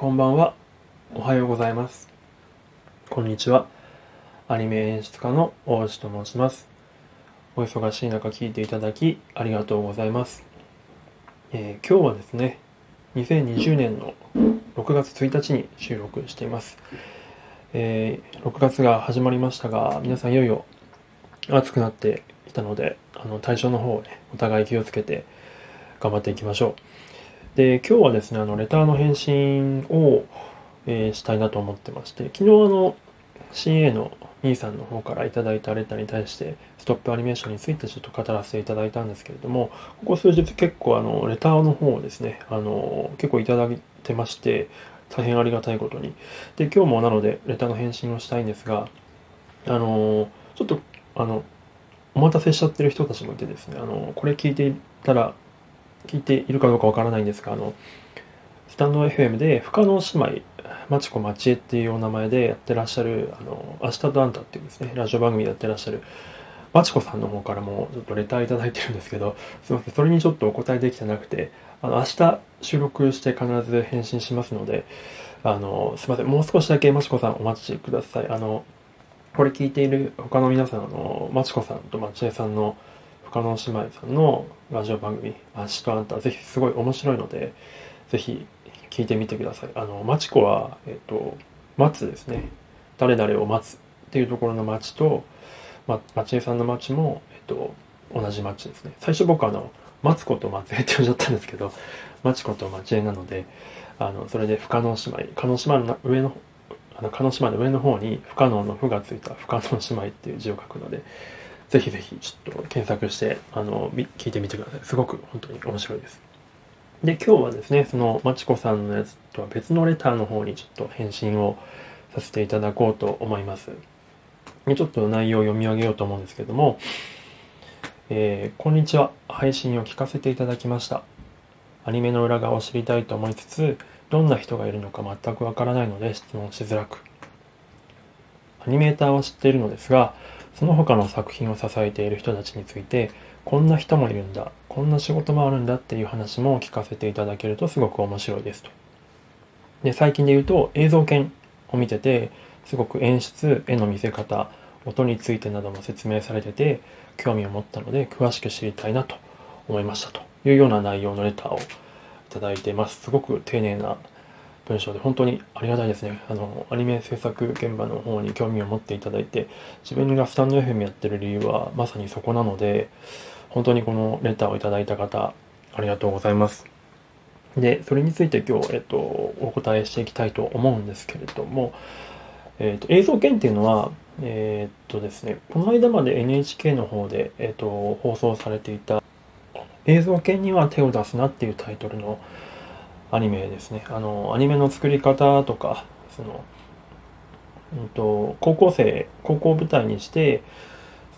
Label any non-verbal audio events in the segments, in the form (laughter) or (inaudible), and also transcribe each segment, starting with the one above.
こんばんは。おはようございます。こんにちは。アニメ演出家の大内と申します。お忙しい中聞いていただきありがとうございます。えー、今日はですね、2020年の6月1日に収録しています。えー、6月が始まりましたが、皆さんいよいよ暑くなってきたので、あの体調の方をね、お互い気をつけて頑張っていきましょう。で、今日はですね、あの、レターの返信を、えー、したいなと思ってまして、昨日あの、CA の兄さんの方からいただいたレターに対して、ストップアニメーションについてちょっと語らせていただいたんですけれども、ここ数日結構あの、レターの方をですね、あの、結構いただいてまして、大変ありがたいことに。で、今日もなので、レターの返信をしたいんですが、あの、ちょっと、あの、お待たせしちゃってる人たちもいてですね、あの、これ聞いていたら聞いているかどうかわからないんですが、あの、スタンド FM で不可能姉妹、まちこまちえっていうお名前でやってらっしゃる、あの、明日とあんたっていうですね、ラジオ番組でやってらっしゃる、まちこさんの方からもちょっとレターいただいてるんですけど、すいません、それにちょっとお答えできてなくて、あの、明日収録して必ず返信しますので、あの、すいません、もう少しだけまちこさんお待ちください。あの、これ聞いている他の皆さん、あの、まちこさんとまちえさんの他の姉妹さんのラジオ番組、アシとあんた、ぜひすごい面白いので、ぜひ聞いてみてください。あの、マチコは、えっと、待つですね。誰々を待つっていうところの町と、ま、町江さんの町も、えっと、同じ町ですね。最初僕あの、マツコと松江って呼んじゃったんですけど、マチコと町江なので、あの、それで不可能姉妹、可能姉妹の上の、あの、可能姉妹の上の方に不可能の不がついた不可能姉妹っていう字を書くので、ぜひぜひちょっと検索して、あの、聞いてみてください。すごく本当に面白いです。で、今日はですね、その、まちこさんのやつとは別のレターの方にちょっと返信をさせていただこうと思います。でちょっと内容を読み上げようと思うんですけども、えー、こんにちは。配信を聞かせていただきました。アニメの裏側を知りたいと思いつつ、どんな人がいるのか全くわからないので質問しづらく。アニメーターは知っているのですが、その他の作品を支えている人たちについて、こんな人もいるんだ、こんな仕事もあるんだっていう話も聞かせていただけるとすごく面白いですと。で、最近で言うと映像研を見てて、すごく演出、絵の見せ方、音についてなども説明されてて、興味を持ったので詳しく知りたいなと思いましたというような内容のレターをいただいてます。すごく丁寧な文章で本当にありがたいですね。あの、アニメ制作現場の方に興味を持っていただいて、自分がスタンド FM やってる理由はまさにそこなので、本当にこのレターをいただいた方、ありがとうございます。で、それについて今日、えっと、お答えしていきたいと思うんですけれども、えっと、映像研っていうのは、えっとですね、この間まで NHK の方で、えっと、放送されていた映像研には手を出すなっていうタイトルのアニメですね。あの、アニメの作り方とか、その、うんと、高校生、高校を舞台にして、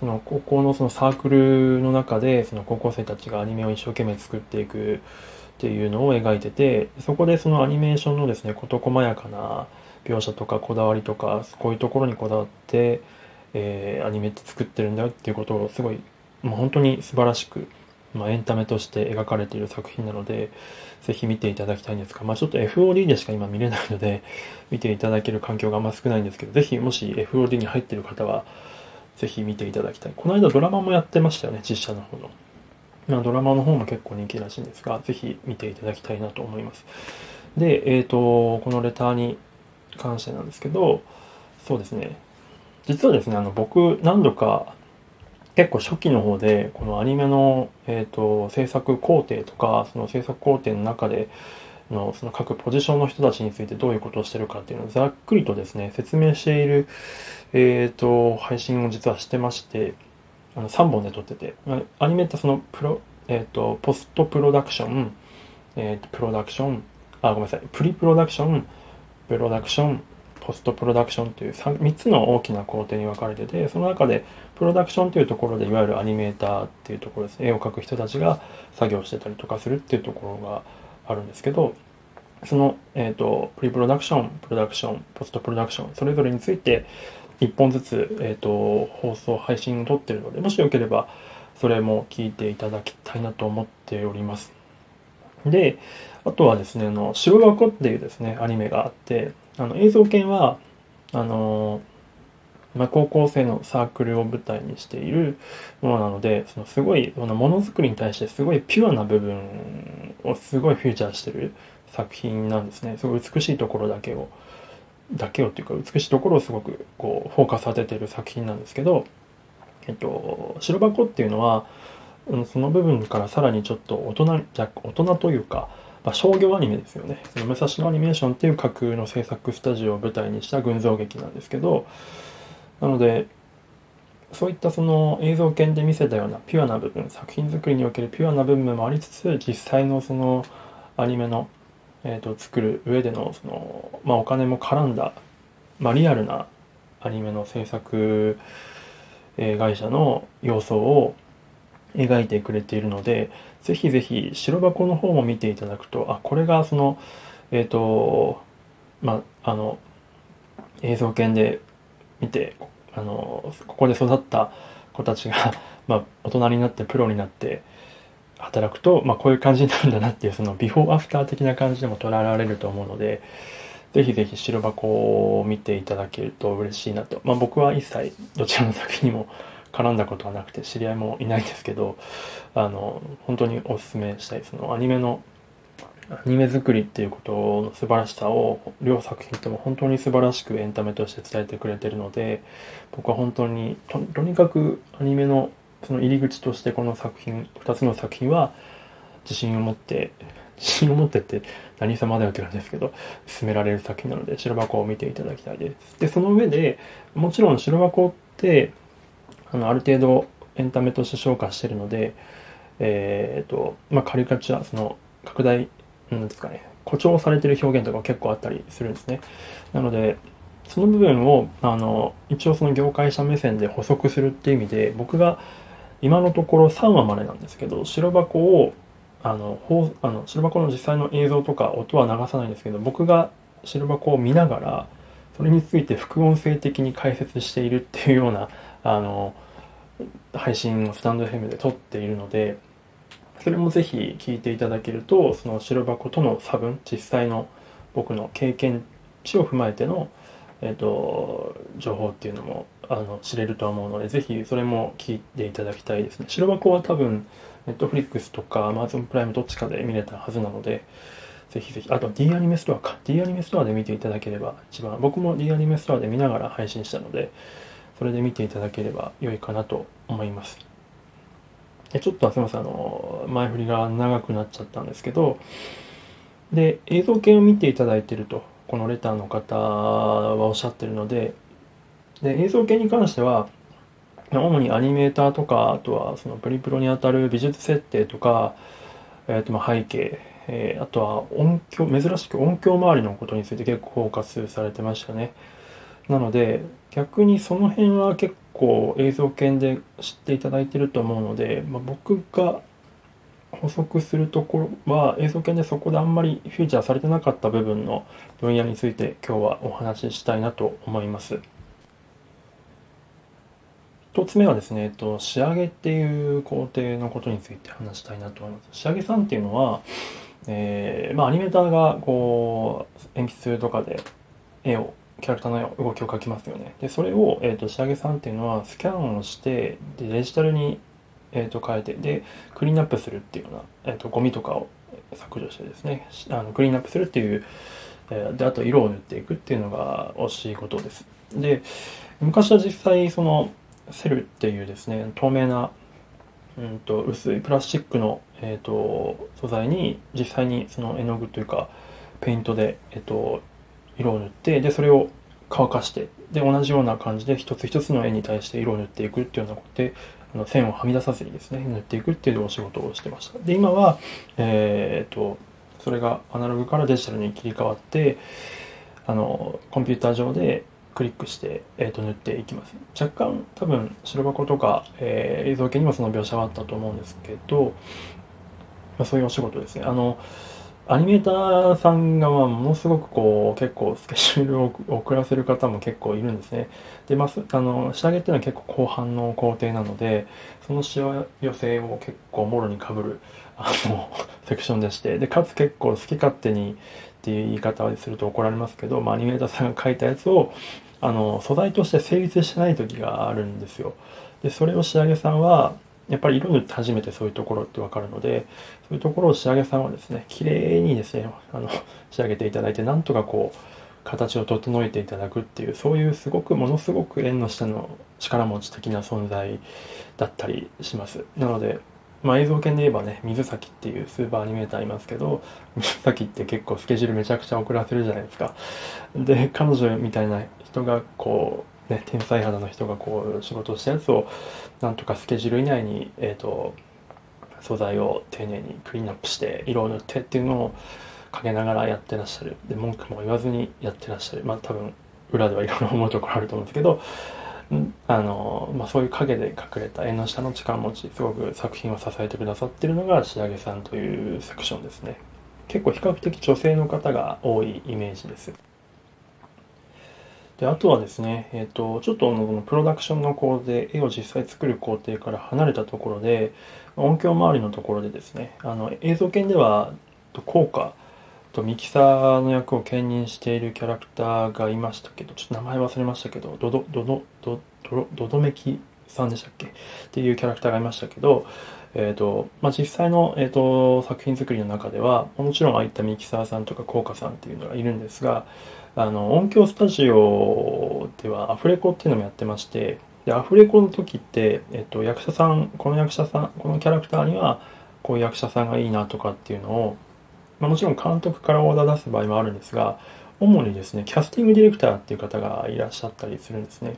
その高校のそのサークルの中で、その高校生たちがアニメを一生懸命作っていくっていうのを描いてて、そこでそのアニメーションのですね、事細やかな描写とかこだわりとか、こういうところにこだわって、えー、アニメって作ってるんだよっていうことをすごい、もう本当に素晴らしくまあ、エンタメとして描かれている作品なので、ぜひ見ていただきたいんですが、まあ、ちょっと FOD でしか今見れないので、見ていただける環境があんま少ないんですけど、ぜひもし FOD に入っている方は、ぜひ見ていただきたい。この間ドラマもやってましたよね、実写の方の。まあ、ドラマの方も結構人気らしいんですが、ぜひ見ていただきたいなと思います。で、えっ、ー、と、このレターに関してなんですけど、そうですね。実はですね、あの、僕、何度か結構初期の方で、このアニメの、えっ、ー、と、制作工程とか、その制作工程の中での、その各ポジションの人たちについてどういうことをしてるかっていうのをざっくりとですね、説明している、えっ、ー、と、配信を実はしてまして、あの、3本で撮ってて、アニメってその、プロ、えっ、ー、と、ポストプロダクション、えっ、と、プロダクション、あ、ごめんなさい、プリプロダクション、プロダクション、ポストプロダクションという 3, 3つの大きな工程に分かれてて、その中でプロダクションというところでいわゆるアニメーターっていうところですね、絵を描く人たちが作業してたりとかするっていうところがあるんですけど、その、えっ、ー、と、プリプロダクション、プロダクション、ポストプロダクション、それぞれについて1本ずつ、えっ、ー、と、放送、配信を撮ってるので、もしよければそれも聞いていただきたいなと思っております。で、あとはですね、あの、白箱っていうですね、アニメがあって、あの、映像犬は、あのまあ、高校生のサークルを舞台にしているものなので、そのすごい、そのものづくりに対してすごいピュアな部分をすごいフィーチャーしてる作品なんですね。すごい美しいところだけを、だけをっていうか美しいところをすごくこうフォーカス当ててる作品なんですけど、えっと、白箱っていうのは、その部分からさらにちょっと大人、じゃ大人というか、まあ、商業アニメですよね。その武蔵野アニメーションっていう架空の制作スタジオを舞台にした群像劇なんですけど、なので、そういったその映像犬で見せたようなピュアな部分、作品作りにおけるピュアな部分もありつつ、実際のそのアニメの、えーと、作る上でのその、まあ、お金も絡んだ、まあ、リアルなアニメの制作、えー、会社の要素を描いてくれているので、ぜひぜひ白箱の方も見ていただくと、あ、これがその、えっ、ー、と、まあ、あの、映像犬で見て、あの、ここで育った子たちが (laughs) まあ、大人になってプロになって働くと、まあ、こういう感じになるんだなっていう、そのビフォーアフター的な感じでも捉えられると思うので、ぜひぜひ白箱を見ていただけると嬉しいなと。まあ、僕は一切どちらの作品にも絡んだことはなくて知り合いもいないんですけどあの本当におすすめしたいそのアニメのアニメ作りっていうことの素晴らしさを両作品とも本当に素晴らしくエンタメとして伝えてくれてるので僕は本当にとにかくアニメのその入り口としてこの作品2つの作品は自信を持って (laughs) 自信を持ってって何様だよって感じですけど進められる作品なので白箱を見ていただきたいです。でその上でもちろん白箱ってあのある程度エンタメとして消化してるので、えっ、ー、と、まあ、カリカチュア、その拡大、なんですかね、誇張されてる表現とか結構あったりするんですね。なので、その部分を、あの、一応その業界者目線で補足するっていう意味で、僕が今のところ3話までなんですけど、白箱を、あの、ほあの白箱の実際の映像とか音は流さないんですけど、僕が白箱を見ながら、それについて副音声的に解説しているっていうようなあの配信をスタンド FM で撮っているのでそれもぜひ聞いていただけるとその白箱との差分実際の僕の経験値を踏まえての、えーと、情報っていうのもあの知れると思うのでぜひそれも聞いていただきたいですね白箱は多分 Netflix とか Amazon プライムどっちかで見れたはずなのでぜひぜひあと D アニメストアか D アニメストアで見ていただければ一番僕も D アニメストアで見ながら配信したのでそれで見ていただければ良いかなと思います。ちょっとすみません、あの、前振りが長くなっちゃったんですけど、で、映像系を見ていただいてると、このレターの方はおっしゃってるので、で、映像系に関しては、主にアニメーターとか、あとはそのプリプロにあたる美術設定とか、えっ、ー、と、ま背景、えー、あとは音響、珍しく音響周りのことについて結構フォーカスされてましたね。なので、逆にその辺は結構映像系で知っていただいてると思うので、まあ、僕が補足するところは映像系でそこであんまりフィーチャーされてなかった部分の分野について今日はお話ししたいなと思います。一つ目はですね、えっと、仕上げっていう工程のことについて話したいなと思います。仕上げさんっていうのは、えー、まあアニメーターがこう鉛筆とかで絵をキャラクターの動きを描きますよね。で、それを、えーと、仕上げさんっていうのはスキャンをしてでデジタルに、えーと、変えてでクリーンアップするっていうような、えーと、ゴミとかを削除してですねあのクリーンアップするっていう、えー、であと色を塗っていくっていうのが惜しいことです。で昔は実際そのセルっていうですね透明なうんと薄いプラスチックの、えーと、素材に実際にその絵の具というかペイントで、えー、と色を塗ってでそれを乾かしてで同じような感じで一つ一つの絵に対して色を塗っていくっていうようなことであの線をはみ出さずにですね塗っていくっていうお仕事をしてました。で今はえー、っとそれがアナログからデジタルに切り替わってあのコンピューター上でクリックして、えー、と塗っていきます。若干多分白箱とか、えー、映像系にもその描写があったと思うんですけど、まあ、そういうお仕事ですね。あのアニメーターさんがまものすごくこう結構スケジュールを遅らせる方も結構いるんですね。で、まあ、あの仕上げっていうのは結構後半の工程なので、そのしわ寄せを結構もろにかぶる (laughs) あの、セクションでして、で、かつ結構好き勝手にっていう言い方をすると怒られますけど、まあ、アニメーターさんが書いたやつを、あの、素材として成立してない時があるんですよ。で、それを仕上げさんは、やっぱり色塗って初めてそういうところってわかるので、そういうところを仕上げさんはですね、綺麗にですね、あの、仕上げていただいて、なんとかこう、形を整えていただくっていう、そういうすごく、ものすごく縁の下の力持ち的な存在だったりします。なので、まあ、映像系で言えばね、水崎っていうスーパーアニメーターいますけど、(laughs) 水崎って結構スケジュールめちゃくちゃ遅らせるじゃないですか。で、彼女みたいな人がこう、ね、天才肌の人がこう仕事をしたやつを、なんとかスケジュール以内に、えっ、ー、と、素材を丁寧にクリーンアップして色を塗ってっていうのをかけながらやってらっしゃる。で、文句も言わずにやってらっしゃる。まあ多分裏ではいろいろ思うところあると思うんですけど、あの、まあ、そういう影で隠れた縁の下の力持ち、すごく作品を支えてくださってるのが仕上げさんというセクションですね。結構比較的女性の方が多いイメージです。で、あとはですね、えっ、ー、と、ちょっとこのプロダクションの工程、絵を実際作る工程から離れたところで、音響周りのところでですね、あの、映像系では効果とミキサーの役を兼任しているキャラクターがいましたけど、ちょっと名前忘れましたけど、ドド、ドド、ドドドドメキさんでしたっけ？っていうキャラクターがいましたけど、えっ、ー、と、まあ、実際の、えっ、ー、と、作品作りの中では、もちろんああいったミキサーさんとか効果さんっていうのがいるんですが、あの、音響スタジオではアフレコっていうのもやってまして、で、アフレコの時って、えっ、ー、と、役者さん、この役者さん、このキャラクターには、こういう役者さんがいいなとかっていうのを、まあ、もちろん監督からオーダー出す場合もあるんですが、主にですね、キャスティングディレクターっていう方がいらっしゃったりするんですね。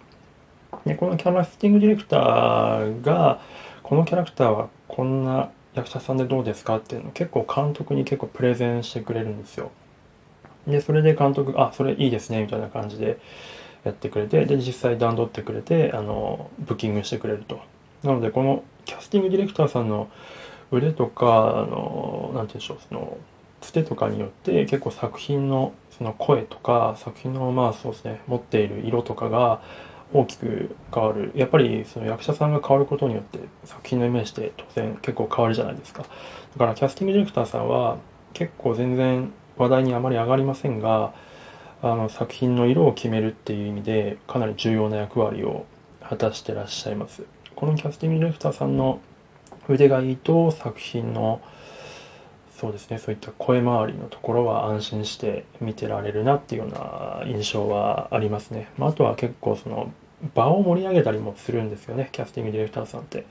で、このキャスティングディレクターが、このキャラクターはこんな役者さんでどうですかっていうの結構監督に結構プレゼンしてくれるんですよ。で、それで監督、あ、それいいですね、みたいな感じでやってくれて、で、実際段取ってくれて、あの、ブッキングしてくれると。なので、このキャスティングディレクターさんの腕とか、あの、なんて言うんでしょう、その、つてとかによって結構作品のその声とか作品のまあそうですね持っている色とかが大きく変わる。やっぱりその役者さんが変わることによって作品のイメージって当然結構変わるじゃないですか。だからキャスティングディレクターさんは結構全然話題にあまり上がりませんがあの作品の色を決めるっていう意味でかなり重要な役割を果たしてらっしゃいます。このキャスティングディレクターさんの腕がいいと作品のそうですね。そういった声回りのところは安心して見てられるなっていうような印象はありますね、まあ、あとは結構その場を盛り上げたりもするんですよね。キャスティングディレクターさんって。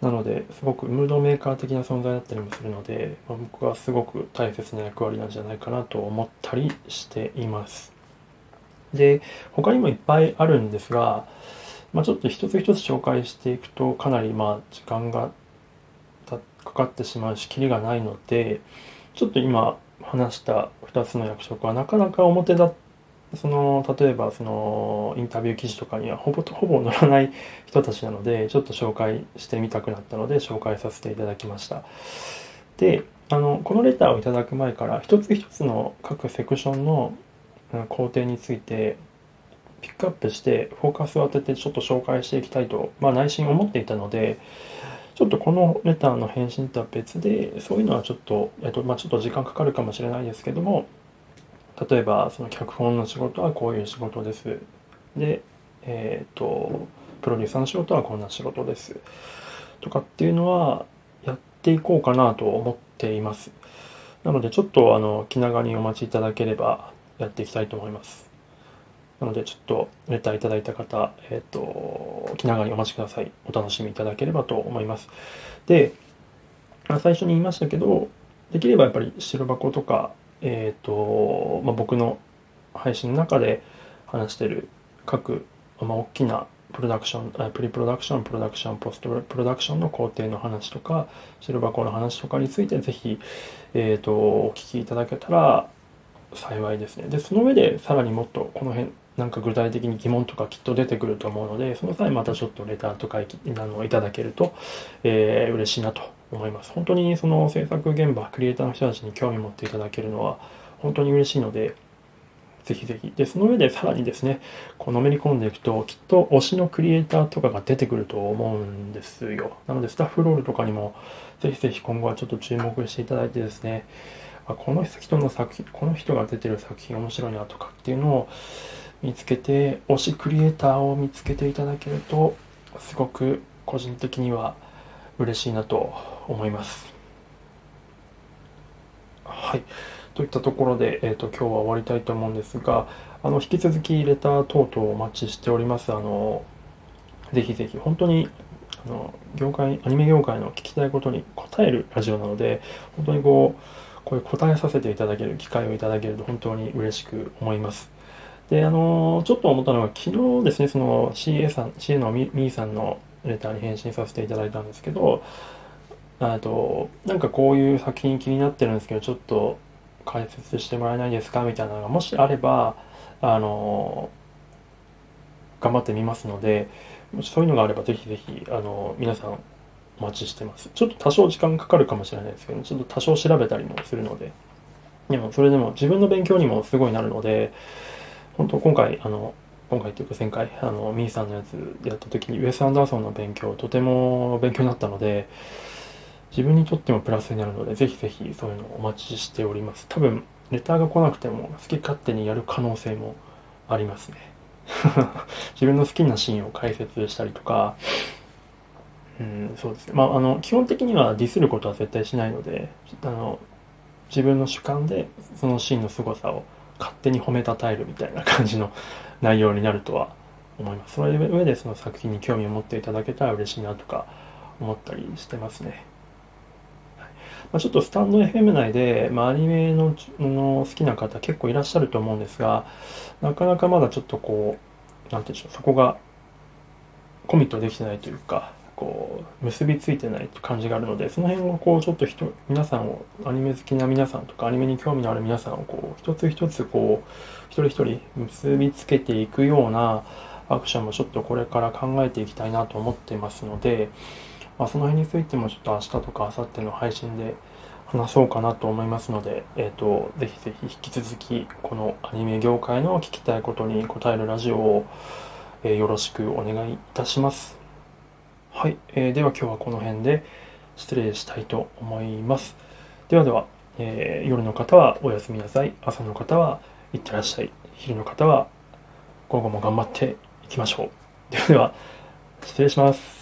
なのですごくムードメーカー的な存在だったりもするので、まあ、僕はすごく大切な役割なんじゃないかなと思ったりしています。で他にもいっぱいあるんですが、まあ、ちょっと一つ一つ紹介していくとかなりまあ時間がかかってしまうし、キリがないので、ちょっと今話した2つの役職はなかなか表だその、例えばそのインタビュー記事とかにはほぼほぼ載らない人たちなので、ちょっと紹介してみたくなったので紹介させていただきました。で、あの、このレターをいただく前から一つ一つの各セクションの工程についてピックアップしてフォーカスを当ててちょっと紹介していきたいと、まあ内心思っていたので、ちょっとこのレターの返信とは別で、そういうのはちょっと、えっと、まあ、ちょっと時間かかるかもしれないですけども、例えば、その脚本の仕事はこういう仕事です。で、えっ、と、プロデューサーの仕事はこんな仕事です。とかっていうのは、やっていこうかなと思っています。なので、ちょっと、あの、気長にお待ちいただければ、やっていきたいと思います。なので、ちょっとレターいただいた方、えっ、ー、と、気長にお待ちください。お楽しみいただければと思います。で、最初に言いましたけど、できればやっぱり白箱とか、えっ、ー、と、まあ、僕の配信の中で話してる各、まあ、大きなプロダクション、プリプロダクション、プロダクション、ポストプロダクションの工程の話とか、白箱の話とかについてぜひ、えっ、ー、と、お聞きいただけたら幸いですね。で、その上でさらにもっとこの辺、なんか具体的に疑問とかきっと出てくると思うので、その際またちょっとレターとかいあのいただけると、えー、嬉しいなと思います。本当にその制作現場、クリエイターの人たちに興味持っていただけるのは本当に嬉しいので、ぜひぜひ。で、その上でさらにですね、こうのめり込んでいくと、きっと推しのクリエイターとかが出てくると思うんですよ。なので、スタッフロールとかにも、ぜひぜひ今後はちょっと注目していただいてですね、あこの人の作品、この人が出てる作品面白いなとかっていうのを見つけて、推しクリエイターを見つけていただけると、すごく個人的には嬉しいなと思います。はい。といったところで、えっ、ー、と、今日は終わりたいと思うんですが、あの、引き続きレター等々お待ちしております。あの、ぜひぜひ、本当に、あの、業界、アニメ業界の聞きたいことに答えるラジオなので、本当にこう、こういう答えさせていただける機会をいただけると本当に嬉しく思います。で、あの、ちょっと思ったのが、昨日ですね、その CA さん、CA のみーさんのレターに返信させていただいたんですけど、あと、なんかこういう作品気になってるんですけど、ちょっと解説してもらえないですかみたいなのがもしあれば、あの、頑張ってみますので、もしそういうのがあればぜひぜひ、あの、皆さんお待ちしてます。ちょっと多少時間かかるかもしれないですけど、ちょっと多少調べたりもするので、でもそれでも自分の勉強にもすごいなるので、本当今回、あの、今回というか前回、あの、ミーさんのやつやった時にウェス・アンダーソンの勉強、とても勉強になったので、自分にとってもプラスになるので、ぜひぜひそういうのをお待ちしております。多分、レターが来なくても好き勝手にやる可能性もありますね。(laughs) 自分の好きなシーンを解説したりとか、うん、そうですね。まあ、あの、基本的にはディスることは絶対しないので、あの、自分の主観でそのシーンの凄さを勝手に褒めたたえるみたいな感じの内容になるとは思います。その上でその作品に興味を持っていただけたら嬉しいなとか思ったりしてますね。まあ、ちょっとスタンド FM 内で、まあ、アニメのの好きな方結構いらっしゃると思うんですが、なかなかまだちょっとこう、なんていうんでしょう、そこがコミットできてないというか、こう、結びついてない感じがあるので、その辺をこう、ちょっと人、皆さんを、アニメ好きな皆さんとか、アニメに興味のある皆さんをこう、一つ一つこう、一人一人結びつけていくようなアクションもちょっとこれから考えていきたいなと思ってますので、まあ、その辺についてもちょっと明日とか明後日の配信で話そうかなと思いますので、えっ、ー、と、ぜひぜひ引き続き、このアニメ業界の聞きたいことに答えるラジオを、え、よろしくお願いいたします。はい、えー、では今日はこの辺で失礼したいと思います。ではでは、えー、夜の方はおやすみなさい。朝の方はいってらっしゃい。昼の方は午後も頑張っていきましょう。ではでは、失礼します。